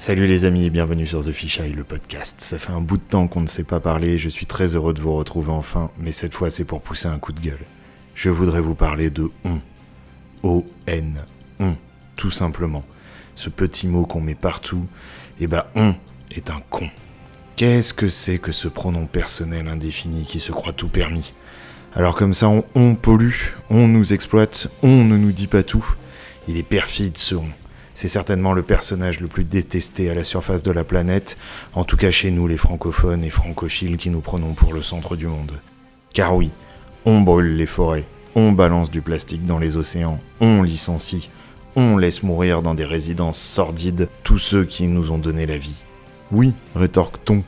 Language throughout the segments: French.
Salut les amis et bienvenue sur The Fisheye, le podcast. Ça fait un bout de temps qu'on ne s'est pas parlé, je suis très heureux de vous retrouver enfin, mais cette fois c'est pour pousser un coup de gueule. Je voudrais vous parler de on. O-N. On, tout simplement. Ce petit mot qu'on met partout, et eh bah on est un con. Qu'est-ce que c'est que ce pronom personnel indéfini qui se croit tout permis? Alors comme ça on pollue, on nous exploite, on ne nous dit pas tout. Il est perfide ce on. C'est certainement le personnage le plus détesté à la surface de la planète, en tout cas chez nous les francophones et francophiles qui nous prenons pour le centre du monde. Car oui, on brûle les forêts, on balance du plastique dans les océans, on licencie, on laisse mourir dans des résidences sordides tous ceux qui nous ont donné la vie. Oui, rétorque-t-on.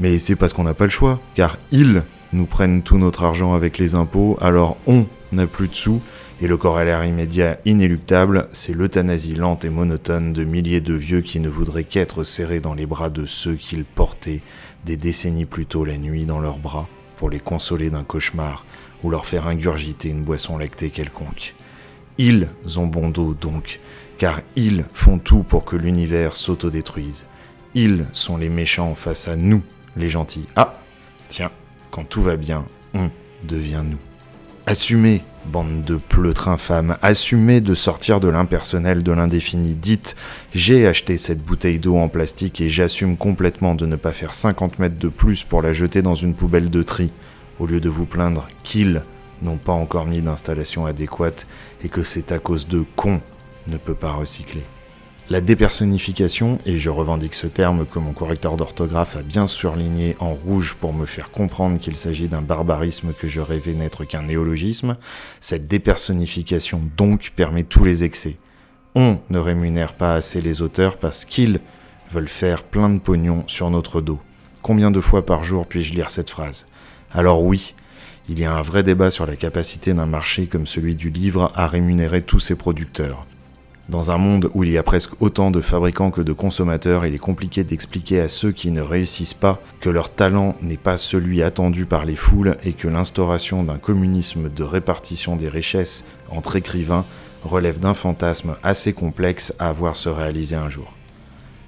Mais c'est parce qu'on n'a pas le choix, car ils nous prennent tout notre argent avec les impôts, alors on n'a plus de sous, et le corollaire immédiat inéluctable, c'est l'euthanasie lente et monotone de milliers de vieux qui ne voudraient qu'être serrés dans les bras de ceux qu'ils portaient des décennies plus tôt la nuit dans leurs bras pour les consoler d'un cauchemar ou leur faire ingurgiter une boisson lactée quelconque. Ils ont bon dos donc, car ils font tout pour que l'univers s'autodétruise. Ils sont les méchants face à nous, les gentils. Ah, tiens, quand tout va bien, on devient nous. Assumez, bande de pleutres infâmes, assumez de sortir de l'impersonnel, de l'indéfini. Dites, j'ai acheté cette bouteille d'eau en plastique et j'assume complètement de ne pas faire 50 mètres de plus pour la jeter dans une poubelle de tri, au lieu de vous plaindre qu'ils n'ont pas encore mis d'installation adéquate et que c'est à cause de cons ne peut pas recycler. La dépersonnification, et je revendique ce terme que mon correcteur d'orthographe a bien surligné en rouge pour me faire comprendre qu'il s'agit d'un barbarisme que je rêvais n'être qu'un néologisme, cette dépersonnification donc permet tous les excès. On ne rémunère pas assez les auteurs parce qu'ils veulent faire plein de pognon sur notre dos. Combien de fois par jour puis-je lire cette phrase? Alors oui, il y a un vrai débat sur la capacité d'un marché comme celui du livre à rémunérer tous ses producteurs. Dans un monde où il y a presque autant de fabricants que de consommateurs, il est compliqué d'expliquer à ceux qui ne réussissent pas que leur talent n'est pas celui attendu par les foules et que l'instauration d'un communisme de répartition des richesses entre écrivains relève d'un fantasme assez complexe à voir se réaliser un jour.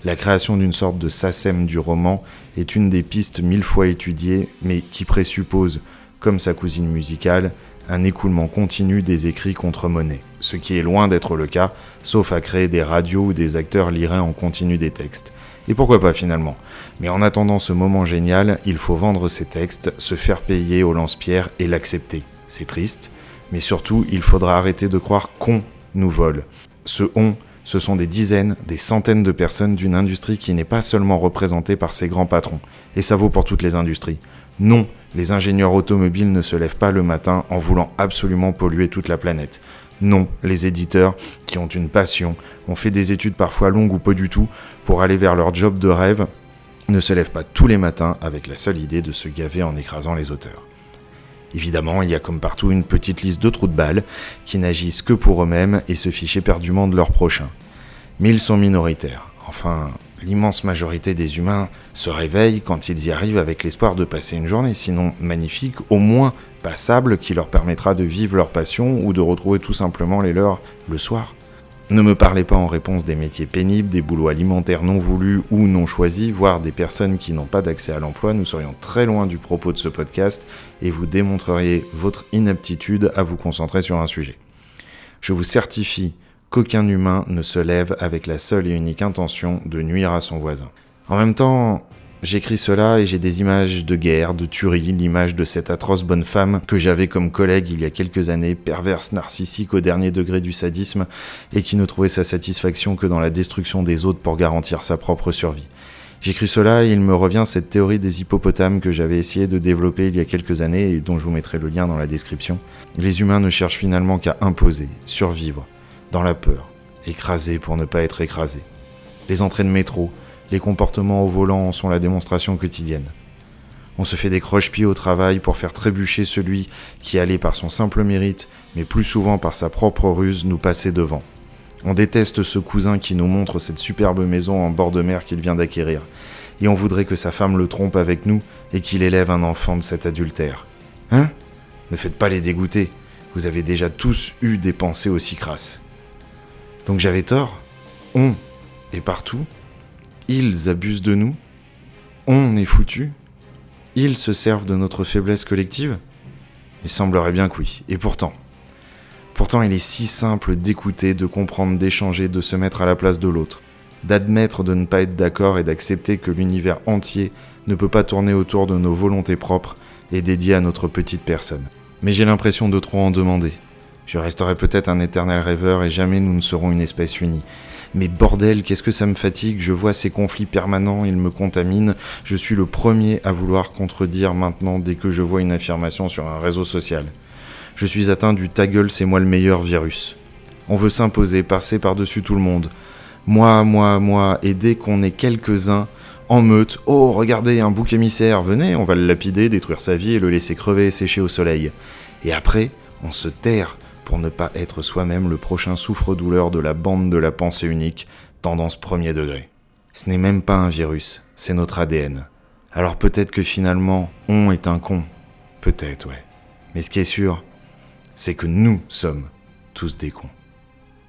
La création d'une sorte de SACEM du roman est une des pistes mille fois étudiées, mais qui présuppose, comme sa cousine musicale, un écoulement continu des écrits contre monnaie, ce qui est loin d'être le cas, sauf à créer des radios où des acteurs liraient en continu des textes. Et pourquoi pas finalement? Mais en attendant ce moment génial, il faut vendre ces textes, se faire payer au lance-pierre et l'accepter. C'est triste, mais surtout il faudra arrêter de croire qu'on nous vole. Ce on, ce sont des dizaines, des centaines de personnes d'une industrie qui n'est pas seulement représentée par ses grands patrons, et ça vaut pour toutes les industries. Non, les ingénieurs automobiles ne se lèvent pas le matin en voulant absolument polluer toute la planète. Non, les éditeurs, qui ont une passion, ont fait des études parfois longues ou pas du tout, pour aller vers leur job de rêve, ne se lèvent pas tous les matins avec la seule idée de se gaver en écrasant les auteurs. Évidemment, il y a comme partout une petite liste de trous de balles qui n'agissent que pour eux-mêmes et se fichent éperdument de leurs prochains. Mais ils sont minoritaires. Enfin, l'immense majorité des humains se réveillent quand ils y arrivent avec l'espoir de passer une journée, sinon magnifique, au moins passable, qui leur permettra de vivre leur passion ou de retrouver tout simplement les leurs le soir. Ne me parlez pas en réponse des métiers pénibles, des boulots alimentaires non voulus ou non choisis, voire des personnes qui n'ont pas d'accès à l'emploi. Nous serions très loin du propos de ce podcast et vous démontreriez votre inaptitude à vous concentrer sur un sujet. Je vous certifie qu'aucun humain ne se lève avec la seule et unique intention de nuire à son voisin. En même temps, j'écris cela et j'ai des images de guerre, de tuerie, l'image de cette atroce bonne femme que j'avais comme collègue il y a quelques années, perverse, narcissique au dernier degré du sadisme, et qui ne trouvait sa satisfaction que dans la destruction des autres pour garantir sa propre survie. J'écris cela et il me revient cette théorie des hippopotames que j'avais essayé de développer il y a quelques années et dont je vous mettrai le lien dans la description. Les humains ne cherchent finalement qu'à imposer, survivre, dans la peur, écrasé pour ne pas être écrasé. Les entrées de métro, les comportements au volant en sont la démonstration quotidienne. On se fait des croche-pieds au travail pour faire trébucher celui qui allait par son simple mérite, mais plus souvent par sa propre ruse, nous passer devant. On déteste ce cousin qui nous montre cette superbe maison en bord de mer qu'il vient d'acquérir, et on voudrait que sa femme le trompe avec nous et qu'il élève un enfant de cet adultère. Hein? Ne faites pas les dégoûter, vous avez déjà tous eu des pensées aussi crasses. Donc j'avais tort. On est partout. ils abusent de nous On est foutu Ils se servent de notre faiblesse collective Il semblerait bien que oui. Et pourtant, pourtant il est si simple d'écouter, de comprendre, d'échanger, de se mettre à la place de l'autre, d'admettre de ne pas être d'accord et d'accepter que l'univers entier ne peut pas tourner autour de nos volontés propres et dédié à notre petite personne. Mais j'ai l'impression de trop en demander. Je resterai peut-être un éternel rêveur et jamais nous ne serons une espèce unie. Mais bordel, qu'est-ce que ça me fatigue, je vois ces conflits permanents, ils me contaminent, je suis le premier à vouloir contredire maintenant dès que je vois une affirmation sur un réseau social. Je suis atteint du ta gueule, c'est moi le meilleur virus. On veut s'imposer, passer par-dessus tout le monde. Moi, moi, moi, et dès qu'on est quelques-uns, en meute, oh regardez, un bouc émissaire, venez, on va le lapider, détruire sa vie et le laisser crever et sécher au soleil. Et après, on se terre pour ne pas être soi-même le prochain souffre-douleur de la bande de la pensée unique, tendance premier degré. Ce n'est même pas un virus, c'est notre ADN. Alors peut-être que finalement, on est un con. Peut-être, ouais. Mais ce qui est sûr, c'est que nous sommes tous des cons.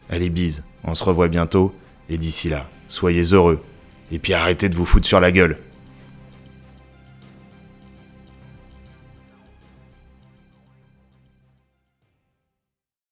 Allez, bise, on se revoit bientôt, et d'ici là, soyez heureux, et puis arrêtez de vous foutre sur la gueule.